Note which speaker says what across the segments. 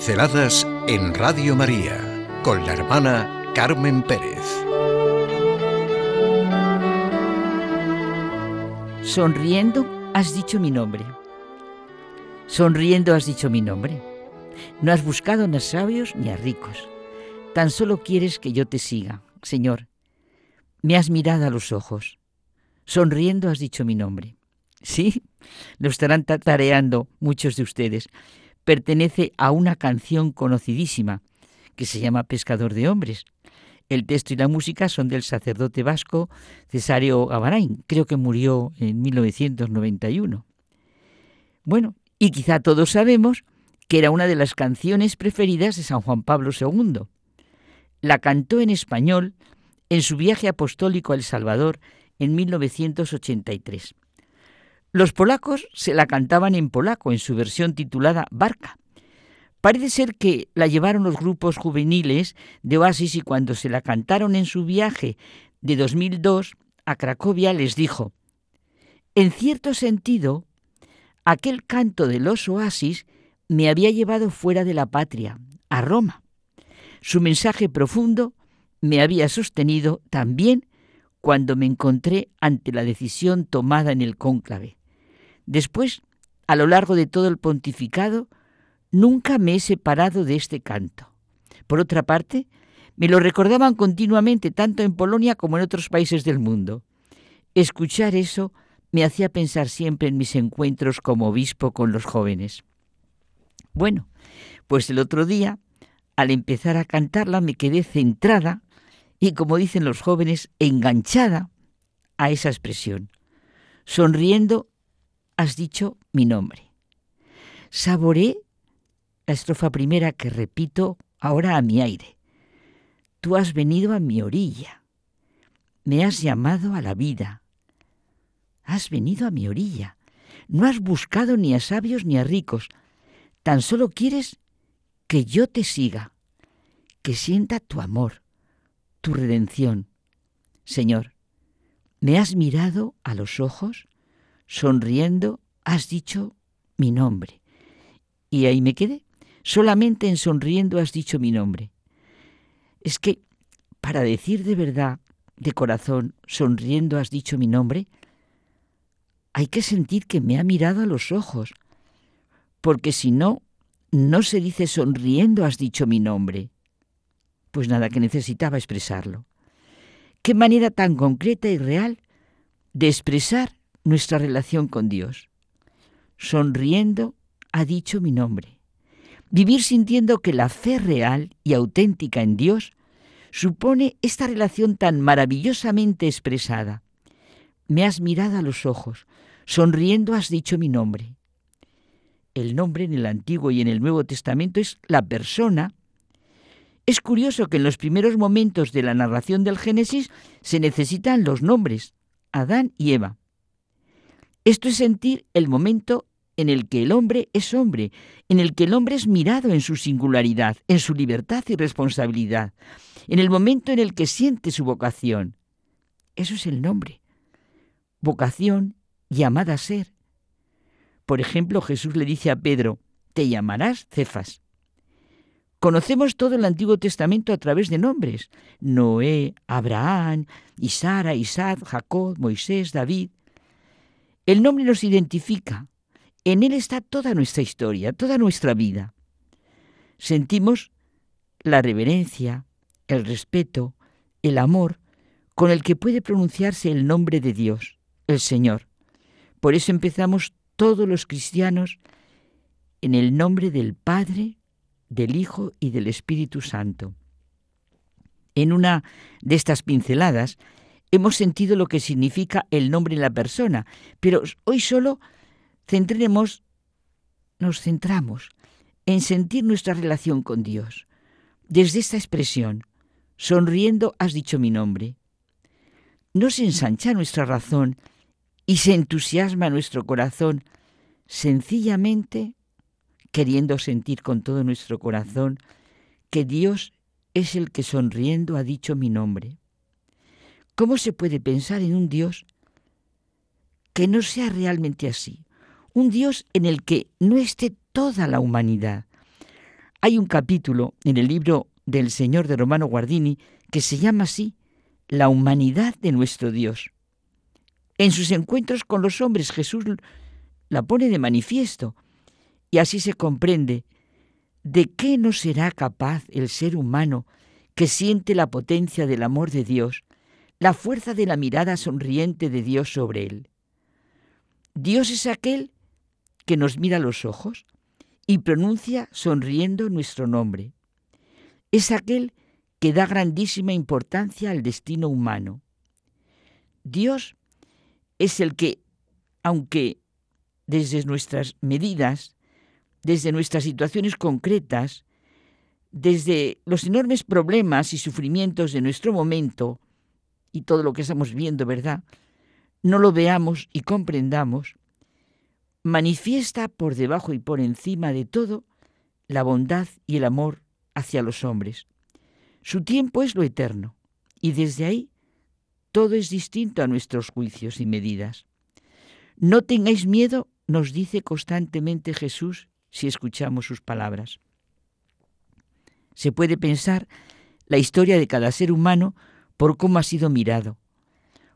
Speaker 1: Pinceladas en Radio María con la hermana Carmen Pérez.
Speaker 2: Sonriendo has dicho mi nombre. Sonriendo has dicho mi nombre. No has buscado ni a sabios ni a ricos. Tan solo quieres que yo te siga, Señor. Me has mirado a los ojos. Sonriendo has dicho mi nombre. Sí, lo estarán tareando muchos de ustedes. Pertenece a una canción conocidísima que se llama Pescador de Hombres. El texto y la música son del sacerdote vasco Cesario Gavarain, creo que murió en 1991. Bueno, y quizá todos sabemos que era una de las canciones preferidas de San Juan Pablo II. La cantó en español en su viaje apostólico a El Salvador en 1983. Los polacos se la cantaban en polaco, en su versión titulada Barca. Parece ser que la llevaron los grupos juveniles de Oasis y cuando se la cantaron en su viaje de 2002 a Cracovia les dijo, en cierto sentido, aquel canto de los Oasis me había llevado fuera de la patria, a Roma. Su mensaje profundo me había sostenido también cuando me encontré ante la decisión tomada en el cónclave. Después, a lo largo de todo el pontificado, nunca me he separado de este canto. Por otra parte, me lo recordaban continuamente tanto en Polonia como en otros países del mundo. Escuchar eso me hacía pensar siempre en mis encuentros como obispo con los jóvenes. Bueno, pues el otro día, al empezar a cantarla, me quedé centrada y, como dicen los jóvenes, enganchada a esa expresión. Sonriendo, has dicho mi nombre. Saboré la estrofa primera que repito ahora a mi aire. Tú has venido a mi orilla. Me has llamado a la vida. Has venido a mi orilla. No has buscado ni a sabios ni a ricos. Tan solo quieres que yo te siga, que sienta tu amor, tu redención. Señor, me has mirado a los ojos, sonriendo, has dicho mi nombre. Y ahí me quedé. Solamente en sonriendo has dicho mi nombre. Es que para decir de verdad, de corazón, sonriendo has dicho mi nombre, hay que sentir que me ha mirado a los ojos, porque si no, no se dice sonriendo has dicho mi nombre. Pues nada, que necesitaba expresarlo. Qué manera tan concreta y real de expresar nuestra relación con Dios. Sonriendo ha dicho mi nombre. Vivir sintiendo que la fe real y auténtica en Dios supone esta relación tan maravillosamente expresada. Me has mirado a los ojos, sonriendo has dicho mi nombre. El nombre en el Antiguo y en el Nuevo Testamento es la persona es curioso que en los primeros momentos de la narración del Génesis se necesitan los nombres, Adán y Eva. Esto es sentir el momento en el que el hombre es hombre, en el que el hombre es mirado en su singularidad, en su libertad y responsabilidad, en el momento en el que siente su vocación. Eso es el nombre. Vocación llamada a ser. Por ejemplo, Jesús le dice a Pedro, te llamarás Cefas, Conocemos todo el Antiguo Testamento a través de nombres. Noé, Abraham, Isara, Isaac, Jacob, Moisés, David. El nombre nos identifica. En él está toda nuestra historia, toda nuestra vida. Sentimos la reverencia, el respeto, el amor con el que puede pronunciarse el nombre de Dios, el Señor. Por eso empezamos todos los cristianos en el nombre del Padre, del Hijo y del Espíritu Santo. En una de estas pinceladas hemos sentido lo que significa el nombre en la persona, pero hoy solo centremos, nos centramos en sentir nuestra relación con Dios. Desde esta expresión, sonriendo has dicho mi nombre. No se ensancha nuestra razón y se entusiasma nuestro corazón sencillamente queriendo sentir con todo nuestro corazón que Dios es el que sonriendo ha dicho mi nombre. ¿Cómo se puede pensar en un Dios que no sea realmente así? Un Dios en el que no esté toda la humanidad. Hay un capítulo en el libro del Señor de Romano Guardini que se llama así, La humanidad de nuestro Dios. En sus encuentros con los hombres Jesús la pone de manifiesto y así se comprende de qué no será capaz el ser humano que siente la potencia del amor de Dios, la fuerza de la mirada sonriente de Dios sobre él. Dios es aquel que nos mira a los ojos y pronuncia sonriendo nuestro nombre. Es aquel que da grandísima importancia al destino humano. Dios es el que, aunque desde nuestras medidas, desde nuestras situaciones concretas, desde los enormes problemas y sufrimientos de nuestro momento y todo lo que estamos viendo, ¿verdad? No lo veamos y comprendamos, manifiesta por debajo y por encima de todo la bondad y el amor hacia los hombres. Su tiempo es lo eterno y desde ahí todo es distinto a nuestros juicios y medidas. No tengáis miedo, nos dice constantemente Jesús si escuchamos sus palabras. Se puede pensar la historia de cada ser humano por cómo ha sido mirado,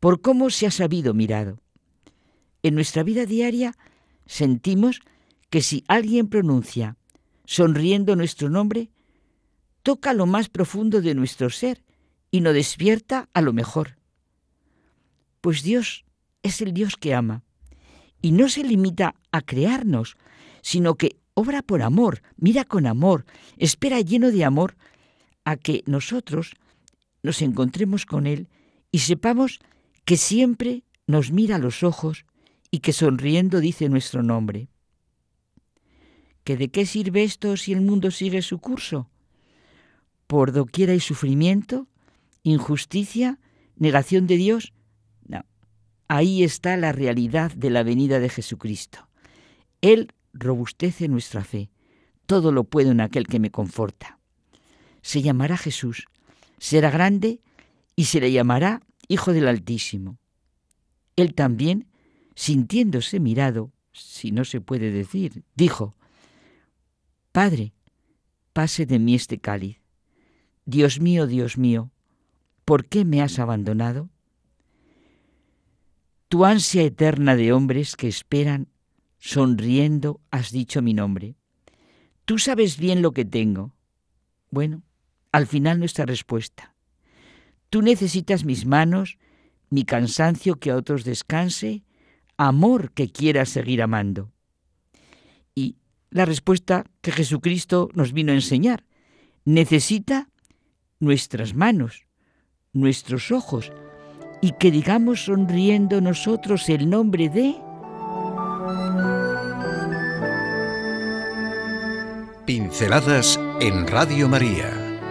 Speaker 2: por cómo se ha sabido mirado. En nuestra vida diaria sentimos que si alguien pronuncia sonriendo nuestro nombre, toca lo más profundo de nuestro ser y nos despierta a lo mejor. Pues Dios es el Dios que ama y no se limita a crearnos, sino que obra por amor, mira con amor, espera lleno de amor a que nosotros nos encontremos con Él y sepamos que siempre nos mira a los ojos y que sonriendo dice nuestro nombre. ¿Que de qué sirve esto si el mundo sigue su curso? Por doquiera hay sufrimiento, injusticia, negación de Dios. No, ahí está la realidad de la venida de Jesucristo. Él robustece nuestra fe. Todo lo puedo en aquel que me conforta. Se llamará Jesús, será grande y se le llamará Hijo del Altísimo. Él también, sintiéndose mirado, si no se puede decir, dijo, Padre, pase de mí este cáliz. Dios mío, Dios mío, ¿por qué me has abandonado? Tu ansia eterna de hombres que esperan sonriendo has dicho mi nombre. Tú sabes bien lo que tengo. Bueno, al final nuestra respuesta. Tú necesitas mis manos, mi cansancio que a otros descanse, amor que quieras seguir amando. Y la respuesta que Jesucristo nos vino a enseñar. Necesita nuestras manos, nuestros ojos, y que digamos sonriendo nosotros el nombre de
Speaker 1: Pinceladas en Radio María